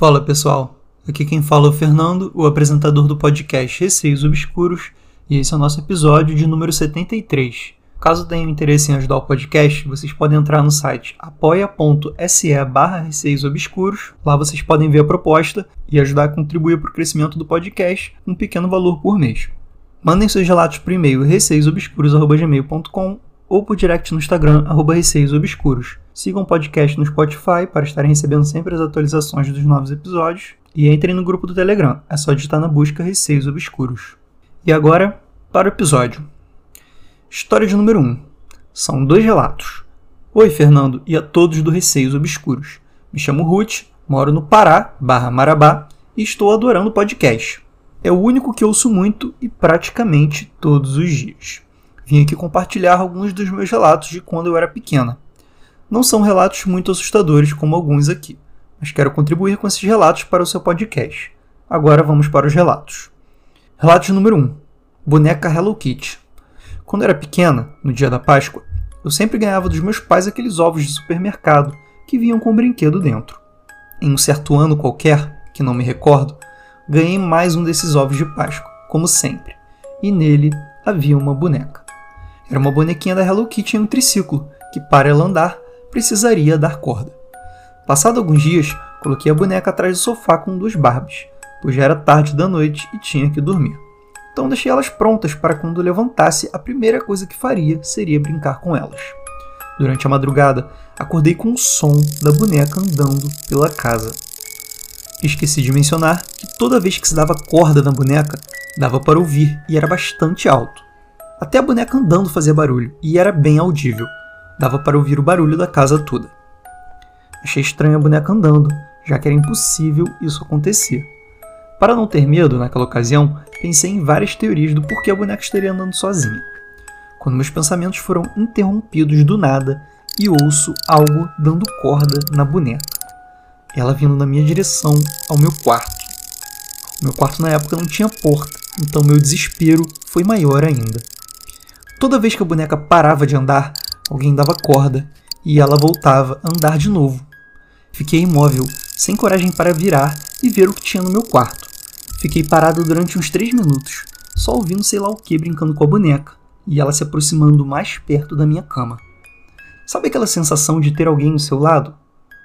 Fala pessoal, aqui quem fala é o Fernando, o apresentador do podcast Receios Obscuros, e esse é o nosso episódio de número 73. Caso tenham interesse em ajudar o podcast, vocês podem entrar no site apoia.se barra Receios Obscuros. Lá vocês podem ver a proposta e ajudar a contribuir para o crescimento do podcast um pequeno valor por mês. Mandem seus relatos por e-mail receiosobscuros.gmail.com ou por direct no Instagram, arroba receiosobscuros. Sigam o podcast no Spotify para estarem recebendo sempre as atualizações dos novos episódios. E entrem no grupo do Telegram, é só digitar na busca Receios Obscuros. E agora, para o episódio. História de número 1. São dois relatos. Oi, Fernando, e a todos do Receios Obscuros. Me chamo Ruth, moro no Pará, barra Marabá, e estou adorando o podcast. É o único que ouço muito e praticamente todos os dias. Vim aqui compartilhar alguns dos meus relatos de quando eu era pequena. Não são relatos muito assustadores como alguns aqui, mas quero contribuir com esses relatos para o seu podcast. Agora vamos para os relatos. Relato número 1. Boneca Hello Kitty. Quando era pequena, no dia da Páscoa, eu sempre ganhava dos meus pais aqueles ovos de supermercado que vinham com um brinquedo dentro. Em um certo ano qualquer, que não me recordo, ganhei mais um desses ovos de Páscoa, como sempre, e nele havia uma boneca. Era uma bonequinha da Hello Kitty em um triciclo, que para ela andar precisaria dar corda. Passado alguns dias, coloquei a boneca atrás do sofá com duas Barbies, pois já era tarde da noite e tinha que dormir. Então deixei elas prontas para quando levantasse, a primeira coisa que faria seria brincar com elas. Durante a madrugada, acordei com o som da boneca andando pela casa. Esqueci de mencionar que toda vez que se dava corda na boneca, dava para ouvir e era bastante alto. Até a boneca andando fazia barulho e era bem audível. Dava para ouvir o barulho da casa toda. Achei estranha a boneca andando, já que era impossível isso acontecer. Para não ter medo naquela ocasião, pensei em várias teorias do porquê a boneca estaria andando sozinha. Quando meus pensamentos foram interrompidos do nada e ouço algo dando corda na boneca. Ela vindo na minha direção ao meu quarto. O meu quarto na época não tinha porta, então meu desespero foi maior ainda. Toda vez que a boneca parava de andar, alguém dava corda e ela voltava a andar de novo. Fiquei imóvel, sem coragem para virar e ver o que tinha no meu quarto. Fiquei parado durante uns três minutos, só ouvindo sei lá o que brincando com a boneca, e ela se aproximando mais perto da minha cama. Sabe aquela sensação de ter alguém no seu lado?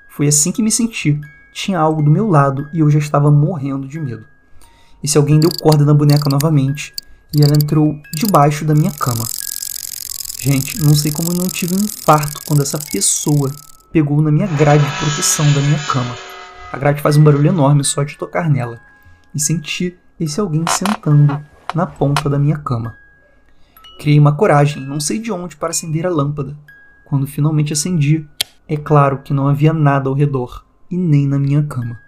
Foi assim que me senti. Tinha algo do meu lado e eu já estava morrendo de medo. Esse alguém deu corda na boneca novamente e ela entrou debaixo da minha cama. Gente, não sei como eu não tive um infarto quando essa pessoa pegou na minha grade de proteção da minha cama. A grade faz um barulho enorme só de tocar nela e senti esse alguém sentando na ponta da minha cama. Criei uma coragem, não sei de onde, para acender a lâmpada. Quando finalmente acendi, é claro que não havia nada ao redor e nem na minha cama.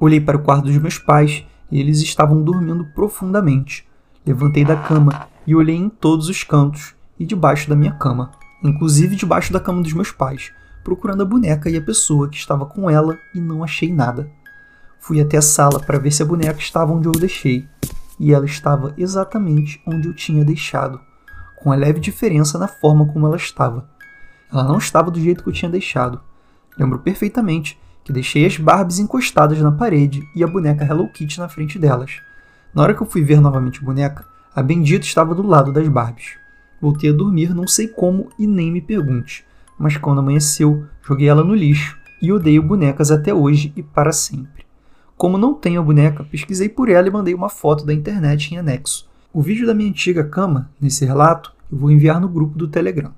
Olhei para o quarto dos meus pais e eles estavam dormindo profundamente. Levantei da cama e olhei em todos os cantos e debaixo da minha cama, inclusive debaixo da cama dos meus pais, procurando a boneca e a pessoa que estava com ela e não achei nada. Fui até a sala para ver se a boneca estava onde eu deixei, e ela estava exatamente onde eu tinha deixado, com a leve diferença na forma como ela estava. Ela não estava do jeito que eu tinha deixado. Lembro perfeitamente que deixei as Barbies encostadas na parede e a boneca Hello Kitty na frente delas. Na hora que eu fui ver novamente a boneca, a bendita estava do lado das Barbies. Voltei a dormir, não sei como e nem me pergunte, mas quando amanheceu, joguei ela no lixo e odeio bonecas até hoje e para sempre. Como não tenho a boneca, pesquisei por ela e mandei uma foto da internet em anexo. O vídeo da minha antiga cama, nesse relato, eu vou enviar no grupo do Telegram.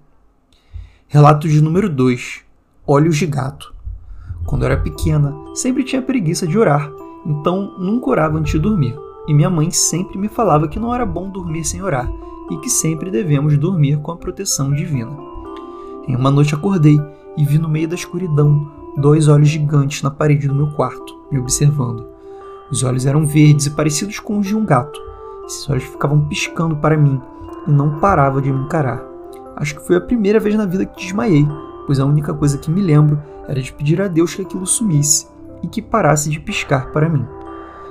Relato de número 2: Olhos de gato. Quando era pequena, sempre tinha preguiça de orar, então nunca orava antes de dormir. E minha mãe sempre me falava que não era bom dormir sem orar e que sempre devemos dormir com a proteção divina. Em uma noite acordei e vi no meio da escuridão dois olhos gigantes na parede do meu quarto, me observando. Os olhos eram verdes e parecidos com os de um gato. Esses olhos ficavam piscando para mim e não parava de me encarar. Acho que foi a primeira vez na vida que desmaiei, pois a única coisa que me lembro era de pedir a Deus que aquilo sumisse e que parasse de piscar para mim.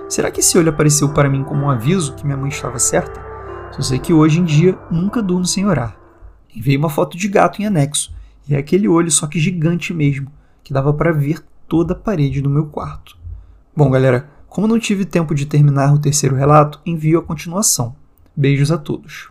Será que esse olho apareceu para mim como um aviso que minha mãe estava certa? Só sei que hoje em dia nunca durmo sem orar. Enviei uma foto de gato em anexo, e é aquele olho só que gigante mesmo, que dava para ver toda a parede do meu quarto. Bom, galera, como não tive tempo de terminar o terceiro relato, envio a continuação. Beijos a todos.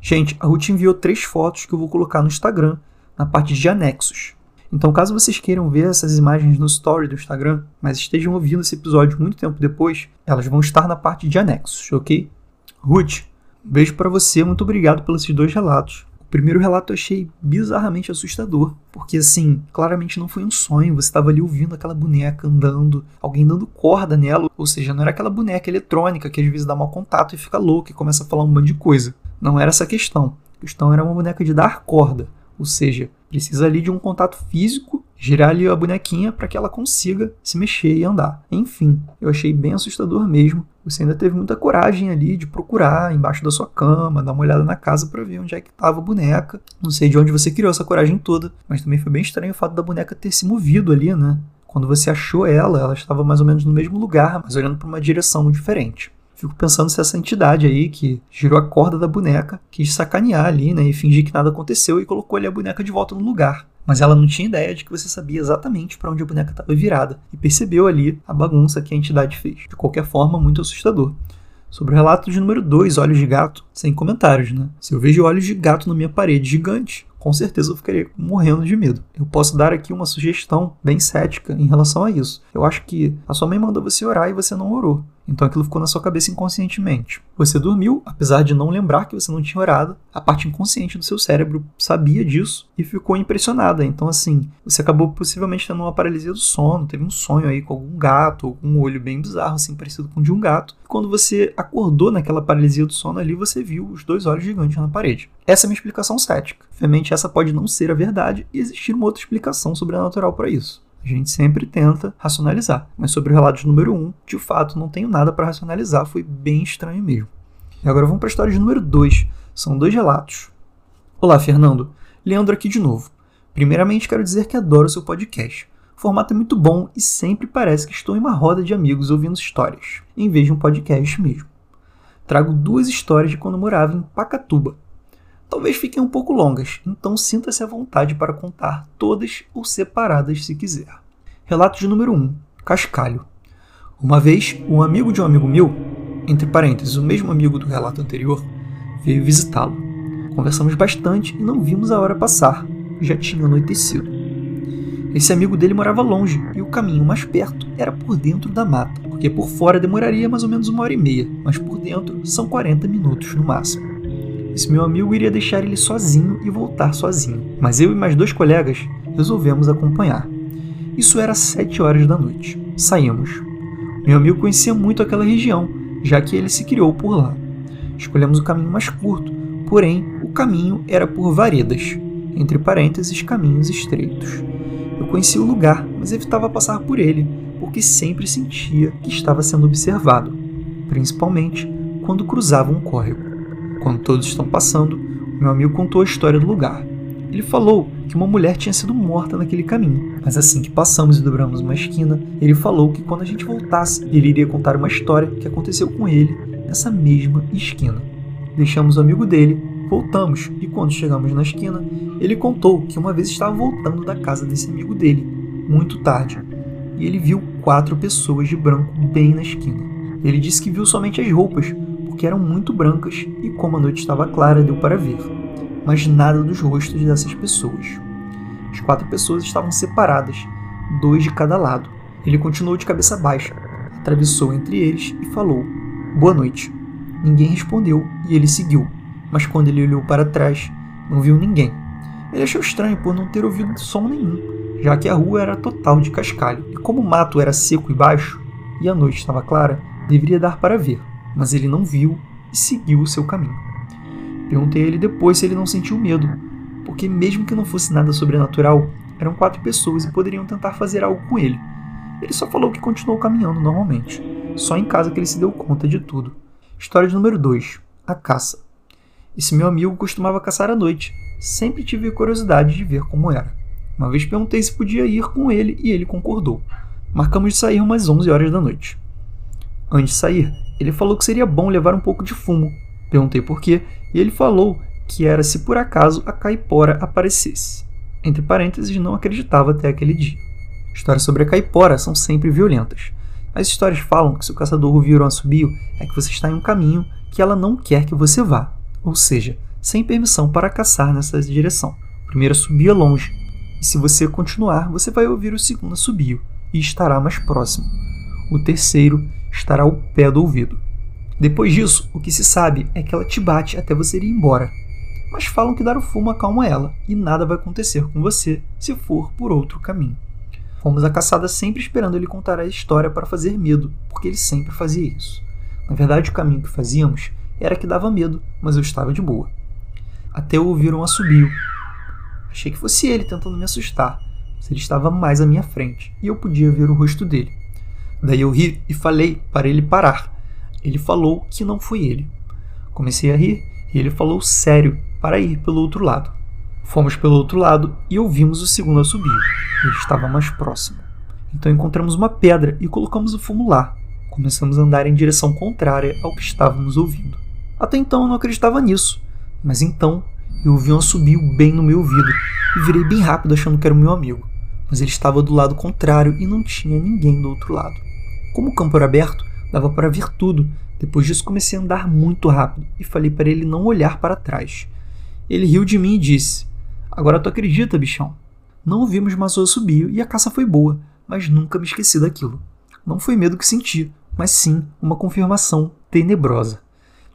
Gente, a Ruth enviou três fotos que eu vou colocar no Instagram, na parte de anexos. Então, caso vocês queiram ver essas imagens no story do Instagram, mas estejam ouvindo esse episódio muito tempo depois, elas vão estar na parte de anexos, ok? Ruth, beijo para você, muito obrigado pelos dois relatos. O primeiro relato eu achei bizarramente assustador, porque assim, claramente não foi um sonho, você estava ali ouvindo aquela boneca andando, alguém dando corda nela, ou seja, não era aquela boneca eletrônica que às vezes dá mau contato e fica louca e começa a falar um monte de coisa. Não era essa a questão. A questão era uma boneca de dar corda, ou seja, precisa ali de um contato físico, girar ali a bonequinha para que ela consiga se mexer e andar. Enfim, eu achei bem assustador mesmo. Você ainda teve muita coragem ali de procurar embaixo da sua cama, dar uma olhada na casa para ver onde é que estava a boneca. Não sei de onde você criou essa coragem toda, mas também foi bem estranho o fato da boneca ter se movido ali, né? Quando você achou ela, ela estava mais ou menos no mesmo lugar, mas olhando para uma direção diferente. Fico pensando se essa entidade aí que girou a corda da boneca quis sacanear ali, né, e fingir que nada aconteceu e colocou ali a boneca de volta no lugar. Mas ela não tinha ideia de que você sabia exatamente para onde a boneca estava virada e percebeu ali a bagunça que a entidade fez. De qualquer forma, muito assustador. Sobre o relato de número 2, olhos de gato, sem comentários, né? Se eu vejo olhos de gato na minha parede gigante, com certeza eu ficaria morrendo de medo. Eu posso dar aqui uma sugestão bem cética em relação a isso. Eu acho que a sua mãe mandou você orar e você não orou. Então aquilo ficou na sua cabeça inconscientemente. Você dormiu, apesar de não lembrar que você não tinha orado, a parte inconsciente do seu cérebro sabia disso e ficou impressionada. Então, assim, você acabou possivelmente tendo uma paralisia do sono, teve um sonho aí com algum gato, ou com um olho bem bizarro, assim, parecido com o de um gato. E quando você acordou naquela paralisia do sono ali, você viu os dois olhos gigantes na parede. Essa é minha explicação cética. Obviamente, essa pode não ser a verdade e existir uma outra explicação sobrenatural para isso. A gente sempre tenta racionalizar, mas sobre o relato número 1, um, de fato não tenho nada para racionalizar, foi bem estranho mesmo. E agora vamos para a história de número 2. São dois relatos. Olá, Fernando. Leandro aqui de novo. Primeiramente, quero dizer que adoro seu podcast. O formato é muito bom e sempre parece que estou em uma roda de amigos ouvindo histórias, em vez de um podcast mesmo. Trago duas histórias de quando morava em Pacatuba, talvez fiquem um pouco longas, então sinta-se à vontade para contar todas ou separadas se quiser. Relato de número 1: Cascalho. Uma vez, um amigo de um amigo meu, entre parênteses, o mesmo amigo do relato anterior, veio visitá-lo. Conversamos bastante e não vimos a hora passar, já tinha anoitecido. Esse amigo dele morava longe e o caminho mais perto era por dentro da mata, porque por fora demoraria mais ou menos uma hora e meia, mas por dentro são 40 minutos no máximo. Esse meu amigo iria deixar ele sozinho e voltar sozinho, mas eu e mais dois colegas resolvemos acompanhar. Isso era sete horas da noite. Saímos. Meu amigo conhecia muito aquela região, já que ele se criou por lá. Escolhemos o caminho mais curto, porém o caminho era por varedas, entre parênteses, caminhos estreitos. Eu conhecia o lugar, mas evitava passar por ele, porque sempre sentia que estava sendo observado, principalmente quando cruzava um córrego. Quando todos estão passando, meu amigo contou a história do lugar. Ele falou que uma mulher tinha sido morta naquele caminho, mas assim que passamos e dobramos uma esquina, ele falou que quando a gente voltasse, ele iria contar uma história que aconteceu com ele nessa mesma esquina. Deixamos o amigo dele, voltamos e quando chegamos na esquina, ele contou que uma vez estava voltando da casa desse amigo dele, muito tarde, e ele viu quatro pessoas de branco bem na esquina. Ele disse que viu somente as roupas, que eram muito brancas e, como a noite estava clara, deu para ver, mas nada dos rostos dessas pessoas. As quatro pessoas estavam separadas, dois de cada lado. Ele continuou de cabeça baixa, atravessou entre eles e falou: Boa noite. Ninguém respondeu e ele seguiu, mas quando ele olhou para trás, não viu ninguém. Ele achou estranho por não ter ouvido som nenhum, já que a rua era total de cascalho, e como o mato era seco e baixo, e a noite estava clara, deveria dar para ver mas ele não viu e seguiu o seu caminho. Perguntei a ele depois se ele não sentiu medo, porque, mesmo que não fosse nada sobrenatural, eram quatro pessoas e poderiam tentar fazer algo com ele. Ele só falou que continuou caminhando normalmente, só em casa que ele se deu conta de tudo. História de número 2: A caça. Esse meu amigo costumava caçar à noite, sempre tive curiosidade de ver como era. Uma vez perguntei se podia ir com ele e ele concordou. Marcamos de sair umas 11 horas da noite. Antes de sair, ele falou que seria bom levar um pouco de fumo. Perguntei por quê, e ele falou que era se por acaso a caipora aparecesse. Entre parênteses, não acreditava até aquele dia. Histórias sobre a caipora são sempre violentas. As histórias falam que se o caçador ouvir um assobio, é que você está em um caminho que ela não quer que você vá, ou seja, sem permissão para caçar nessa direção. O primeiro assobio é longe, e se você continuar, você vai ouvir o segundo assobio e estará mais próximo. O terceiro estará ao pé do ouvido. Depois disso, o que se sabe é que ela te bate até você ir embora. Mas falam que dar o fumo acalma ela e nada vai acontecer com você se for por outro caminho. Fomos à caçada sempre esperando ele contar a história para fazer medo, porque ele sempre fazia isso. Na verdade, o caminho que fazíamos era que dava medo, mas eu estava de boa. Até ouvir um assobio. Achei que fosse ele tentando me assustar, mas ele estava mais à minha frente e eu podia ver o rosto dele. Daí eu ri e falei para ele parar. Ele falou que não foi ele. Comecei a rir e ele falou sério para ir pelo outro lado. Fomos pelo outro lado e ouvimos o segundo assobio. Ele estava mais próximo. Então encontramos uma pedra e colocamos o fumo lá. Começamos a andar em direção contrária ao que estávamos ouvindo. Até então eu não acreditava nisso, mas então eu ouvi um assobio bem no meu ouvido e virei bem rápido achando que era o meu amigo. Mas ele estava do lado contrário e não tinha ninguém do outro lado. Como o campo era aberto, dava para ver tudo. Depois disso comecei a andar muito rápido e falei para ele não olhar para trás. Ele riu de mim e disse: Agora tu acredita, bichão? Não ouvimos mais o assobio e a caça foi boa, mas nunca me esqueci daquilo. Não foi medo que senti, mas sim uma confirmação tenebrosa.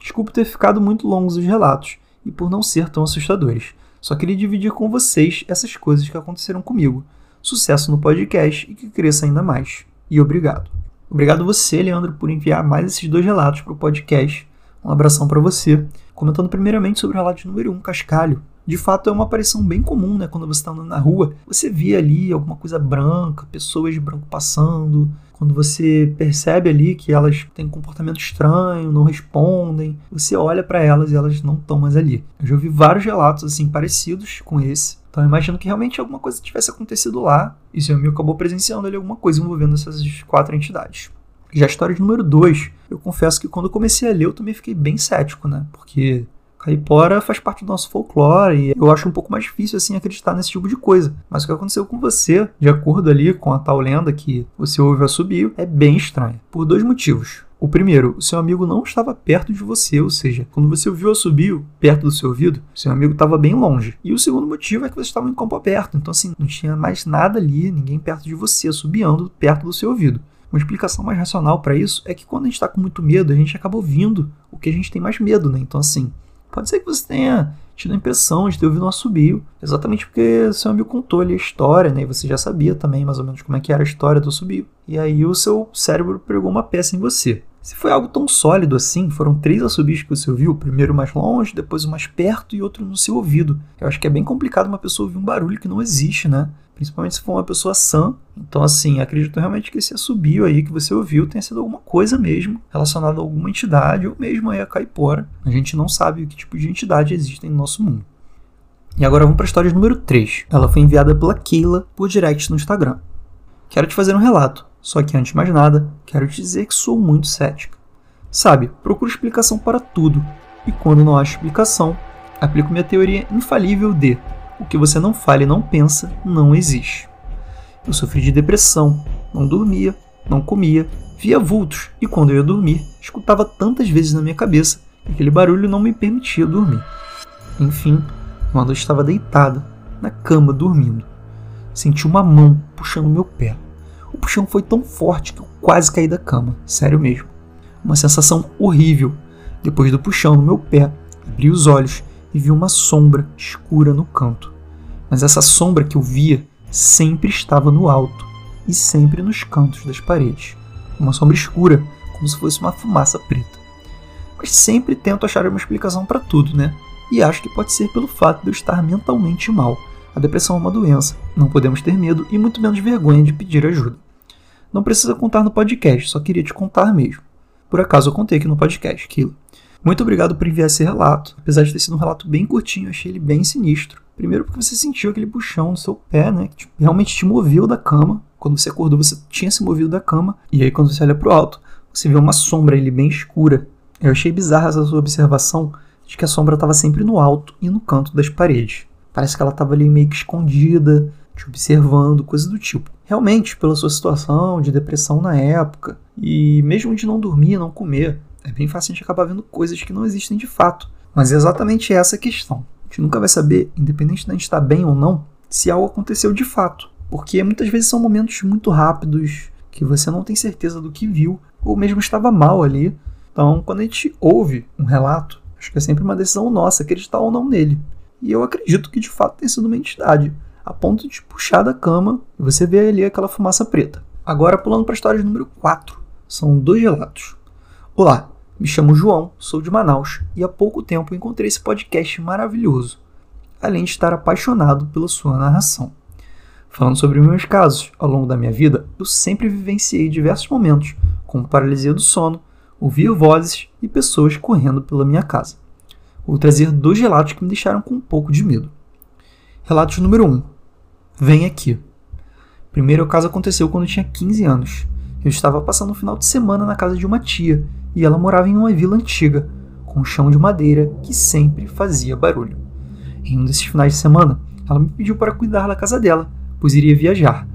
Desculpe ter ficado muito longos os relatos e por não ser tão assustadores. Só queria dividir com vocês essas coisas que aconteceram comigo. Sucesso no podcast e que cresça ainda mais. E obrigado. Obrigado você, Leandro, por enviar mais esses dois relatos para o podcast. Um abração para você. Comentando primeiramente sobre o relato número 1, um, Cascalho. De fato, é uma aparição bem comum, né? Quando você está andando na rua, você vê ali alguma coisa branca, pessoas de branco passando. Quando você percebe ali que elas têm um comportamento estranho, não respondem, você olha para elas e elas não estão mais ali. Eu já ouvi vários relatos assim parecidos com esse. Então eu imagino que realmente alguma coisa tivesse acontecido lá e seu amigo acabou presenciando ali alguma coisa envolvendo essas quatro entidades. Já a história de número 2, eu confesso que quando eu comecei a ler eu também fiquei bem cético, né? Porque caipora faz parte do nosso folclore e eu acho um pouco mais difícil assim acreditar nesse tipo de coisa. Mas o que aconteceu com você, de acordo ali com a tal lenda que você ouve assobio, é bem estranho. Por dois motivos. O primeiro, o seu amigo não estava perto de você, ou seja, quando você ouviu o assobio perto do seu ouvido, seu amigo estava bem longe. E o segundo motivo é que você estava em campo aberto, então assim, não tinha mais nada ali, ninguém perto de você, assobiando perto do seu ouvido. Uma explicação mais racional para isso é que quando a gente está com muito medo, a gente acaba ouvindo o que a gente tem mais medo, né? Então, assim, pode ser que você tenha tido a impressão de ter ouvido um assobio, exatamente porque seu amigo contou ali a história, né? E você já sabia também mais ou menos como é que era a história do assobio. E aí o seu cérebro pregou uma peça em você. Se foi algo tão sólido assim, foram três assobios que você ouviu, primeiro mais longe, depois o mais perto e outro no seu ouvido. Eu acho que é bem complicado uma pessoa ouvir um barulho que não existe, né? Principalmente se for uma pessoa sã. Então, assim, acredito realmente que esse assobio aí que você ouviu tenha sido alguma coisa mesmo relacionada a alguma entidade ou mesmo aí a caipora. A gente não sabe que tipo de entidade existem no nosso mundo. E agora vamos para a história número 3. Ela foi enviada pela Keila por direct no Instagram. Quero te fazer um relato. Só que antes de mais nada, quero te dizer que sou muito cética. Sabe, procuro explicação para tudo, e quando não acho explicação, aplico minha teoria infalível de o que você não fala e não pensa não existe. Eu sofri de depressão, não dormia, não comia, via vultos e quando eu ia dormir, escutava tantas vezes na minha cabeça que aquele barulho não me permitia dormir. Enfim, quando eu estava deitada, na cama dormindo, senti uma mão puxando meu pé. O puxão foi tão forte que eu quase caí da cama, sério mesmo. Uma sensação horrível. Depois do puxão no meu pé, abri os olhos e vi uma sombra escura no canto. Mas essa sombra que eu via sempre estava no alto e sempre nos cantos das paredes. Uma sombra escura, como se fosse uma fumaça preta. Mas sempre tento achar uma explicação para tudo, né? E acho que pode ser pelo fato de eu estar mentalmente mal. A depressão é uma doença, não podemos ter medo e muito menos vergonha de pedir ajuda. Não precisa contar no podcast, só queria te contar mesmo. Por acaso eu contei aqui no podcast, Kilo. Muito obrigado por enviar esse relato. Apesar de ter sido um relato bem curtinho, achei ele bem sinistro. Primeiro porque você sentiu aquele puxão no seu pé, né? Que realmente te moveu da cama. Quando você acordou, você tinha se movido da cama. E aí, quando você olha pro alto, você vê uma sombra ali bem escura. Eu achei bizarra essa sua observação de que a sombra estava sempre no alto e no canto das paredes. Parece que ela estava ali meio que escondida, te observando, coisa do tipo. Realmente, pela sua situação de depressão na época, e mesmo de não dormir, não comer, é bem fácil a gente acabar vendo coisas que não existem de fato. Mas é exatamente essa a questão. A gente nunca vai saber, independente de a gente estar bem ou não, se algo aconteceu de fato. Porque muitas vezes são momentos muito rápidos, que você não tem certeza do que viu, ou mesmo estava mal ali. Então, quando a gente ouve um relato, acho que é sempre uma decisão nossa acreditar ou não nele. E eu acredito que de fato tem sido uma entidade, a ponto de puxar da cama e você vê ali aquela fumaça preta. Agora, pulando para a história número 4, são dois relatos. Olá, me chamo João, sou de Manaus e há pouco tempo encontrei esse podcast maravilhoso, além de estar apaixonado pela sua narração. Falando sobre meus casos, ao longo da minha vida, eu sempre vivenciei diversos momentos, como paralisia do sono, ouvir vozes e pessoas correndo pela minha casa. Vou trazer dois relatos que me deixaram com um pouco de medo. Relatos número 1. Um. Vem aqui. Primeiro, o caso aconteceu quando eu tinha 15 anos. Eu estava passando um final de semana na casa de uma tia e ela morava em uma vila antiga, com um chão de madeira que sempre fazia barulho. Em um desses finais de semana, ela me pediu para cuidar da casa dela pois iria viajar.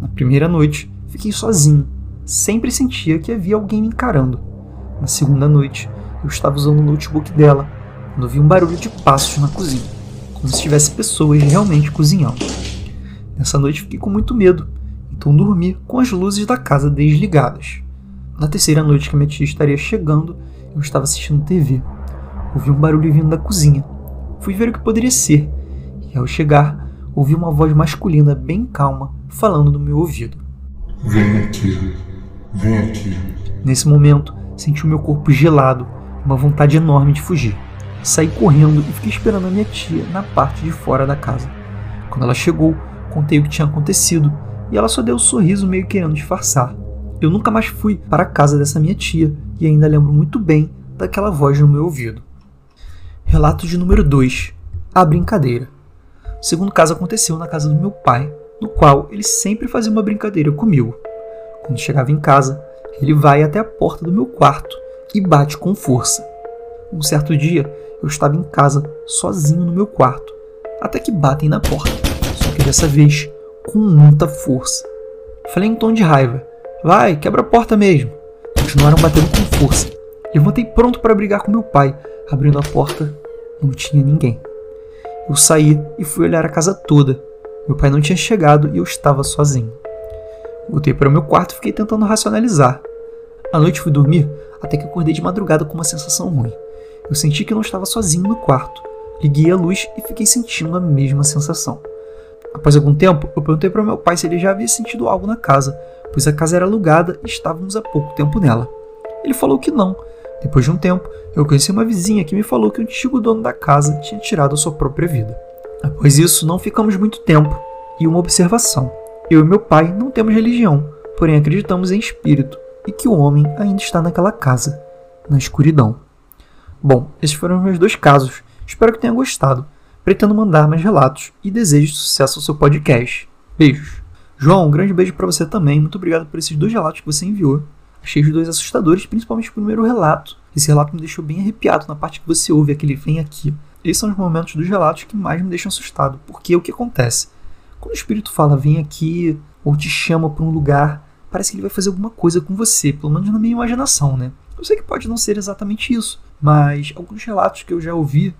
Na primeira noite, fiquei sozinho. Sempre sentia que havia alguém me encarando. Na segunda noite, eu estava usando o notebook dela, quando vi um barulho de passos na cozinha, como se tivesse pessoas realmente cozinhando. Nessa noite fiquei com muito medo, então dormi com as luzes da casa desligadas. Na terceira noite que minha tia estaria chegando, eu estava assistindo TV. Ouvi um barulho vindo da cozinha. Fui ver o que poderia ser, e ao chegar, ouvi uma voz masculina bem calma falando no meu ouvido. Vem aqui, vem aqui. Nesse momento, senti o meu corpo gelado, uma vontade enorme de fugir. Saí correndo e fiquei esperando a minha tia na parte de fora da casa. Quando ela chegou, contei o que tinha acontecido e ela só deu um sorriso meio querendo disfarçar. Eu nunca mais fui para a casa dessa minha tia e ainda lembro muito bem daquela voz no meu ouvido. Relato de número 2: A brincadeira. O segundo caso aconteceu na casa do meu pai, no qual ele sempre fazia uma brincadeira comigo. Quando chegava em casa, ele vai até a porta do meu quarto e bate com força. Um certo dia, eu estava em casa, sozinho no meu quarto, até que batem na porta, só que dessa vez com muita força. Falei em tom de raiva: Vai, quebra a porta mesmo. Continuaram batendo com força. Levantei pronto para brigar com meu pai. Abrindo a porta, não tinha ninguém. Eu saí e fui olhar a casa toda. Meu pai não tinha chegado e eu estava sozinho. Voltei para o meu quarto e fiquei tentando racionalizar. À noite fui dormir até que acordei de madrugada com uma sensação ruim. Eu senti que não estava sozinho no quarto. Liguei a luz e fiquei sentindo a mesma sensação. Após algum tempo, eu perguntei para meu pai se ele já havia sentido algo na casa, pois a casa era alugada e estávamos há pouco tempo nela. Ele falou que não, depois de um tempo, eu conheci uma vizinha que me falou que o antigo dono da casa tinha tirado a sua própria vida. Após isso, não ficamos muito tempo. E uma observação: eu e meu pai não temos religião, porém acreditamos em espírito e que o homem ainda está naquela casa, na escuridão. Bom, esses foram os meus dois casos. Espero que tenha gostado. Pretendo mandar mais relatos e desejo sucesso ao seu podcast. Beijos. João, um grande beijo para você também. Muito obrigado por esses dois relatos que você enviou. Achei os dois assustadores, principalmente o primeiro relato. Esse relato me deixou bem arrepiado na parte que você ouve aquele vem aqui. Esses são os momentos dos relatos que mais me deixam assustado, porque o que acontece? Quando o espírito fala vem aqui ou te chama para um lugar, parece que ele vai fazer alguma coisa com você, pelo menos na minha imaginação, né? Eu sei que pode não ser exatamente isso, mas alguns relatos que eu já ouvi,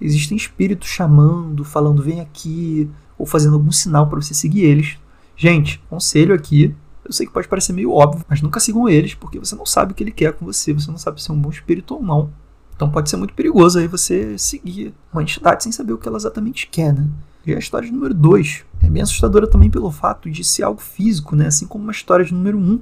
existem espíritos chamando, falando vem aqui, ou fazendo algum sinal para você seguir eles. Gente, conselho aqui, eu sei que pode parecer meio óbvio, mas nunca sigam eles, porque você não sabe o que ele quer com você, você não sabe se é um bom espírito ou não. Então pode ser muito perigoso aí você seguir uma entidade sem saber o que ela exatamente quer, né? E a história de número 2 é bem assustadora também pelo fato de ser algo físico, né? Assim como uma história de número 1. Um.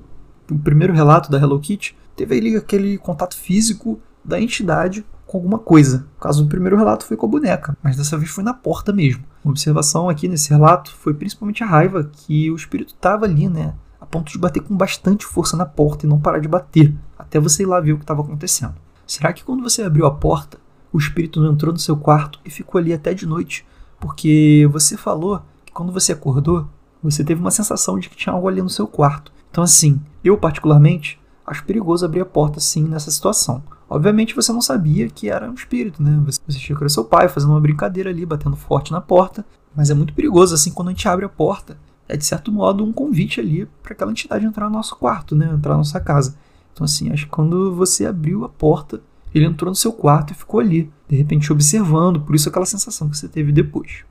O primeiro relato da Hello Kitty teve ali aquele contato físico da entidade com alguma coisa. O caso do primeiro relato foi com a boneca, mas dessa vez foi na porta mesmo. Uma observação aqui nesse relato foi principalmente a raiva que o espírito estava ali, né? a ponto de bater com bastante força na porta e não parar de bater, até você ir lá ver o que estava acontecendo. Será que quando você abriu a porta, o espírito não entrou no seu quarto e ficou ali até de noite? Porque você falou que quando você acordou, você teve uma sensação de que tinha algo ali no seu quarto. Então, assim, eu particularmente acho perigoso abrir a porta assim nessa situação. Obviamente você não sabia que era um espírito, né? Você achou que era seu pai fazendo uma brincadeira ali, batendo forte na porta. Mas é muito perigoso, assim, quando a gente abre a porta. É de certo modo um convite ali para aquela entidade entrar no nosso quarto, né? Entrar na nossa casa. Então, assim, acho que quando você abriu a porta, ele entrou no seu quarto e ficou ali, de repente observando, por isso aquela sensação que você teve depois.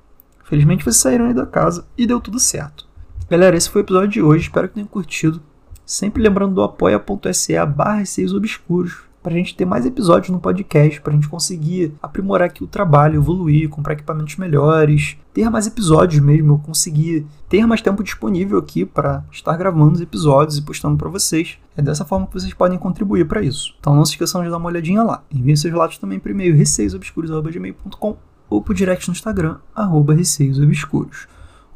Felizmente vocês saíram aí da casa e deu tudo certo. Galera, esse foi o episódio de hoje, espero que tenham curtido. Sempre lembrando do apoia.se barra obscuros para a gente ter mais episódios no podcast, para a gente conseguir aprimorar aqui o trabalho, evoluir, comprar equipamentos melhores, ter mais episódios mesmo, eu conseguir ter mais tempo disponível aqui para estar gravando os episódios e postando para vocês. É dessa forma que vocês podem contribuir para isso. Então não se esqueçam de dar uma olhadinha lá. Enviem seus relatos também por e-mail receiosobscuros.gmail.com ou por direct no Instagram, arroba receiosobscuros.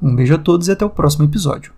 Um beijo a todos e até o próximo episódio.